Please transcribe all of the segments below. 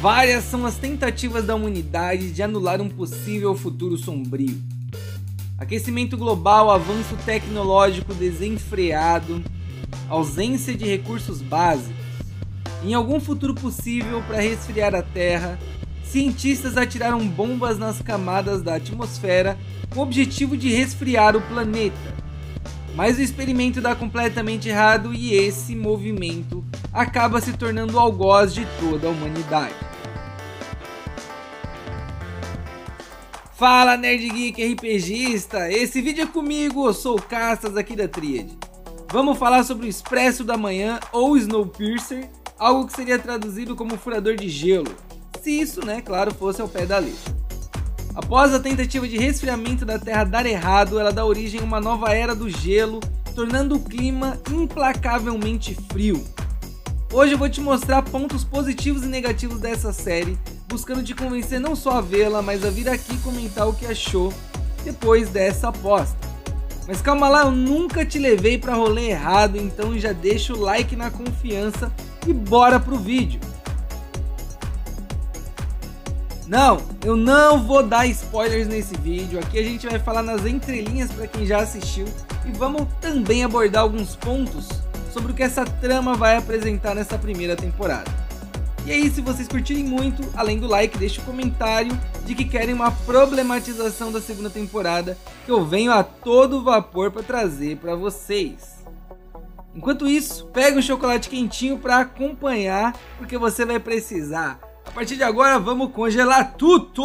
Várias são as tentativas da humanidade de anular um possível futuro sombrio. Aquecimento global, avanço tecnológico desenfreado, ausência de recursos básicos. Em algum futuro possível para resfriar a Terra, cientistas atiraram bombas nas camadas da atmosfera com o objetivo de resfriar o planeta. Mas o experimento dá completamente errado e esse movimento acaba se tornando algoz de toda a humanidade. Fala Nerd Geek RPGista, esse vídeo é comigo, eu sou o Castas aqui da Tríade. Vamos falar sobre o Expresso da Manhã ou Snowpiercer, algo que seria traduzido como furador de gelo, se isso, né, claro, fosse ao pé da letra. Após a tentativa de resfriamento da Terra dar errado, ela dá origem a uma nova era do gelo, tornando o clima implacavelmente frio. Hoje eu vou te mostrar pontos positivos e negativos dessa série, buscando te convencer não só a vê-la, mas a vir aqui comentar o que achou depois dessa aposta. Mas calma lá, eu nunca te levei para rolê errado, então já deixa o like na confiança e bora pro vídeo. Não, eu não vou dar spoilers nesse vídeo. Aqui a gente vai falar nas entrelinhas para quem já assistiu e vamos também abordar alguns pontos sobre o que essa trama vai apresentar nessa primeira temporada. E aí, se vocês curtirem muito, além do like, deixe um comentário de que querem uma problematização da segunda temporada que eu venho a todo vapor para trazer para vocês. Enquanto isso, pega um chocolate quentinho para acompanhar, porque você vai precisar. A partir de agora, vamos congelar tudo!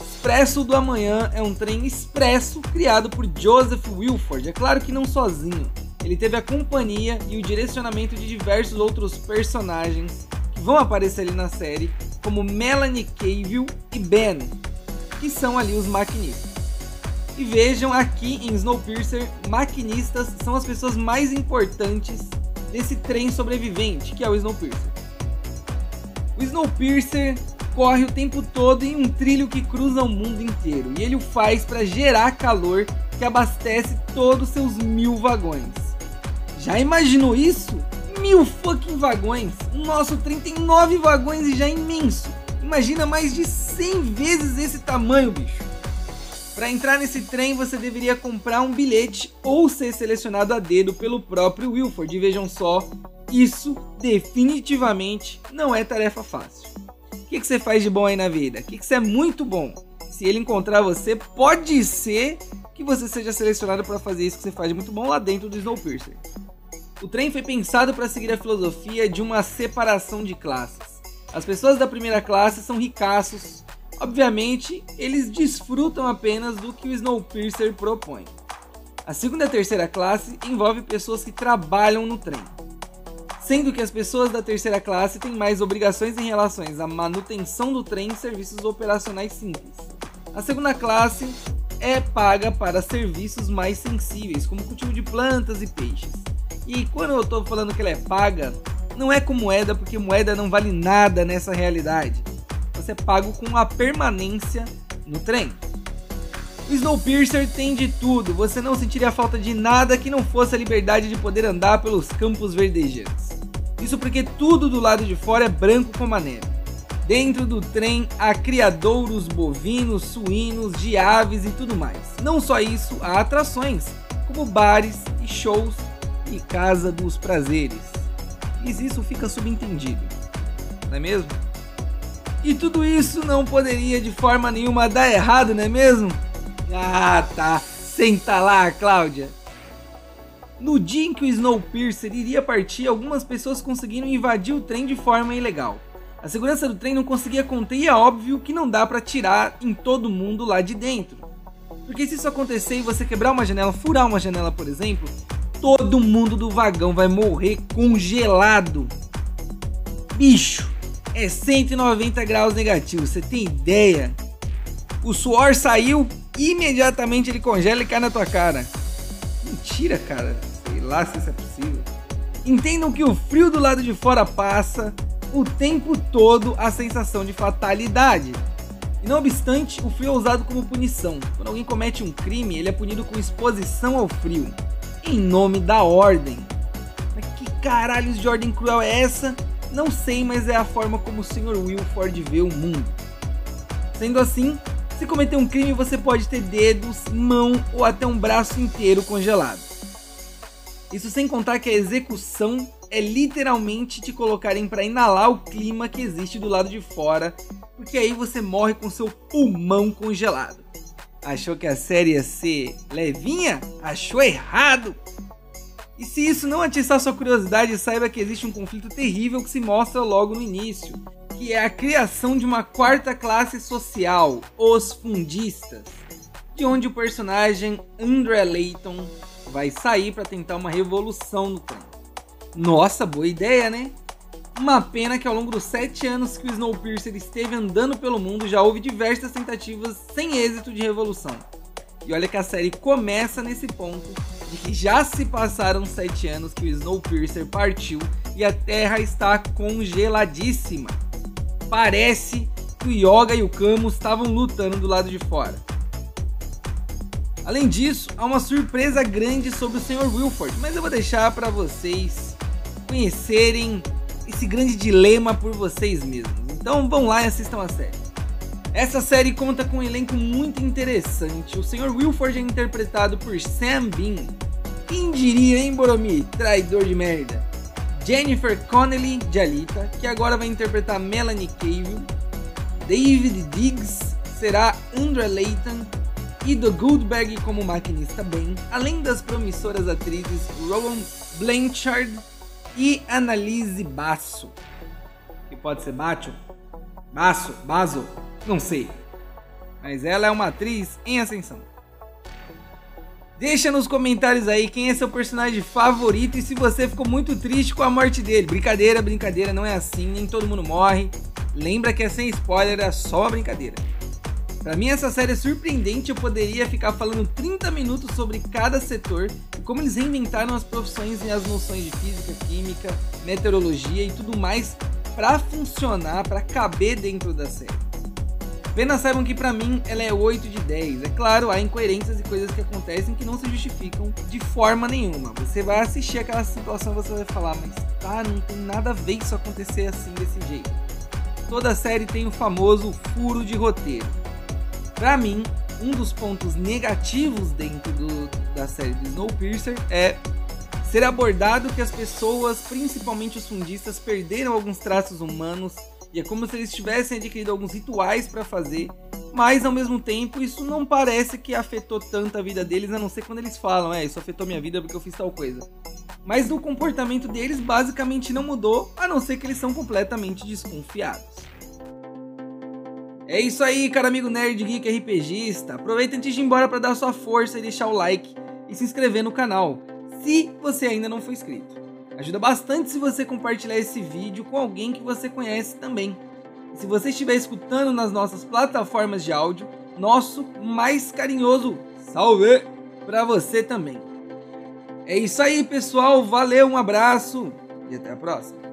Expresso do Amanhã é um trem expresso criado por Joseph Wilford, é claro que não sozinho. Ele teve a companhia e o direcionamento de diversos outros personagens vão aparecer ali na série, como Melanie Cavill e Ben, que são ali os maquinistas. E vejam aqui em Snowpiercer, maquinistas são as pessoas mais importantes desse trem sobrevivente, que é o Snowpiercer. O Snowpiercer corre o tempo todo em um trilho que cruza o mundo inteiro, e ele o faz para gerar calor que abastece todos os seus mil vagões. Já imaginou isso? Mil fucking vagões! O nosso trem tem nove vagões e já é imenso. Imagina mais de 100 vezes esse tamanho, bicho. Para entrar nesse trem, você deveria comprar um bilhete ou ser selecionado a dedo pelo próprio Wilford. E vejam só, isso definitivamente não é tarefa fácil. O que, que você faz de bom aí na vida? O que, que você é muito bom? Se ele encontrar você, pode ser que você seja selecionado para fazer isso que você faz muito bom lá dentro do Snowpiercer. O trem foi pensado para seguir a filosofia de uma separação de classes. As pessoas da primeira classe são ricaços. Obviamente, eles desfrutam apenas do que o Snowpiercer propõe. A segunda e terceira classe envolve pessoas que trabalham no trem. Sendo que as pessoas da terceira classe têm mais obrigações em relação à manutenção do trem e serviços operacionais simples. A segunda classe é paga para serviços mais sensíveis, como cultivo de plantas e peixes. E quando eu estou falando que ela é paga, não é com moeda, porque moeda não vale nada nessa realidade. Você é pago com a permanência no trem. O Snowpiercer tem de tudo, você não sentiria falta de nada que não fosse a liberdade de poder andar pelos campos verdejantes. Isso porque tudo do lado de fora é branco como a neve. Dentro do trem há criadouros bovinos, suínos, de aves e tudo mais. Não só isso, há atrações, como bares e shows e casa dos prazeres. E isso fica subentendido, não é mesmo? E tudo isso não poderia de forma nenhuma dar errado, não é mesmo? Ah, tá. Senta lá, Cláudia. No dia em que o Snowpiercer iria partir, algumas pessoas conseguiram invadir o trem de forma ilegal. A segurança do trem não conseguia conter e é óbvio que não dá para tirar em todo mundo lá de dentro. Porque se isso acontecer e você quebrar uma janela, furar uma janela, por exemplo, todo mundo do vagão vai morrer congelado. Bicho, é 190 graus negativo, você tem ideia? O suor saiu, imediatamente ele congela e cai na tua cara. Mentira, cara. Sei lá se isso é possível. Entendam que o frio do lado de fora passa o tempo todo a sensação de fatalidade. E não obstante, o frio é usado como punição. Quando alguém comete um crime, ele é punido com exposição ao frio em nome da ordem. Mas que caralhos de ordem cruel é essa? Não sei, mas é a forma como o Sr. Wilford vê o mundo. Sendo assim, se cometer um crime, você pode ter dedos, mão ou até um braço inteiro congelado. Isso sem contar que a execução é literalmente te colocarem para inalar o clima que existe do lado de fora, porque aí você morre com seu pulmão congelado. Achou que a série ia ser levinha? Achou errado! E se isso não atiçar sua curiosidade, saiba que existe um conflito terrível que se mostra logo no início que é a criação de uma quarta classe social, os fundistas, de onde o personagem André Layton vai sair para tentar uma revolução no tempo. Nossa, boa ideia, né? Uma pena que ao longo dos sete anos que o Snowpiercer esteve andando pelo mundo já houve diversas tentativas sem êxito de revolução. E olha que a série começa nesse ponto de que já se passaram sete anos que o Snowpiercer partiu e a Terra está congeladíssima parece que o Yoga e o Camus estavam lutando do lado de fora. Além disso, há uma surpresa grande sobre o Sr. Wilford, mas eu vou deixar para vocês conhecerem esse grande dilema por vocês mesmos. Então vão lá e assistam a série. Essa série conta com um elenco muito interessante. O Sr. Wilford é interpretado por Sam Bean. Quem diria, hein, Boromir? Traidor de merda. Jennifer Connelly de Alita, que agora vai interpretar Melanie Cavill. David Diggs será Andrew Layton. E do Goldberg como maquinista Ben, além das promissoras atrizes Rowan Blanchard e Annalise Basso. Que pode ser Bacho? Basso? Basso? Não sei. Mas ela é uma atriz em ascensão. Deixa nos comentários aí quem é seu personagem favorito e se você ficou muito triste com a morte dele. Brincadeira, brincadeira, não é assim, nem todo mundo morre. Lembra que é sem spoiler, é só uma brincadeira. Pra mim essa série é surpreendente, eu poderia ficar falando 30 minutos sobre cada setor e como eles reinventaram as profissões e as noções de física, química, meteorologia e tudo mais para funcionar, para caber dentro da série. Apenas saibam que para mim ela é 8 de 10. É claro, há incoerências e coisas que acontecem que não se justificam de forma nenhuma. Você vai assistir aquela situação e você vai falar, mas tá, não tem nada a ver isso acontecer assim desse jeito. Toda série tem o famoso furo de roteiro. Para mim, um dos pontos negativos dentro do, da série do Snowpiercer é ser abordado que as pessoas, principalmente os fundistas, perderam alguns traços humanos e é como se eles tivessem adquirido alguns rituais para fazer, mas ao mesmo tempo isso não parece que afetou tanto a vida deles, a não ser quando eles falam, é, isso afetou minha vida porque eu fiz tal coisa. Mas no comportamento deles basicamente não mudou, a não ser que eles são completamente desconfiados. É isso aí, cara amigo nerd geek RPGista. Aproveita antes de ir embora para dar sua força e deixar o like e se inscrever no canal, se você ainda não for inscrito. Ajuda bastante se você compartilhar esse vídeo com alguém que você conhece também. E se você estiver escutando nas nossas plataformas de áudio, nosso mais carinhoso salve para você também. É isso aí, pessoal. Valeu, um abraço e até a próxima.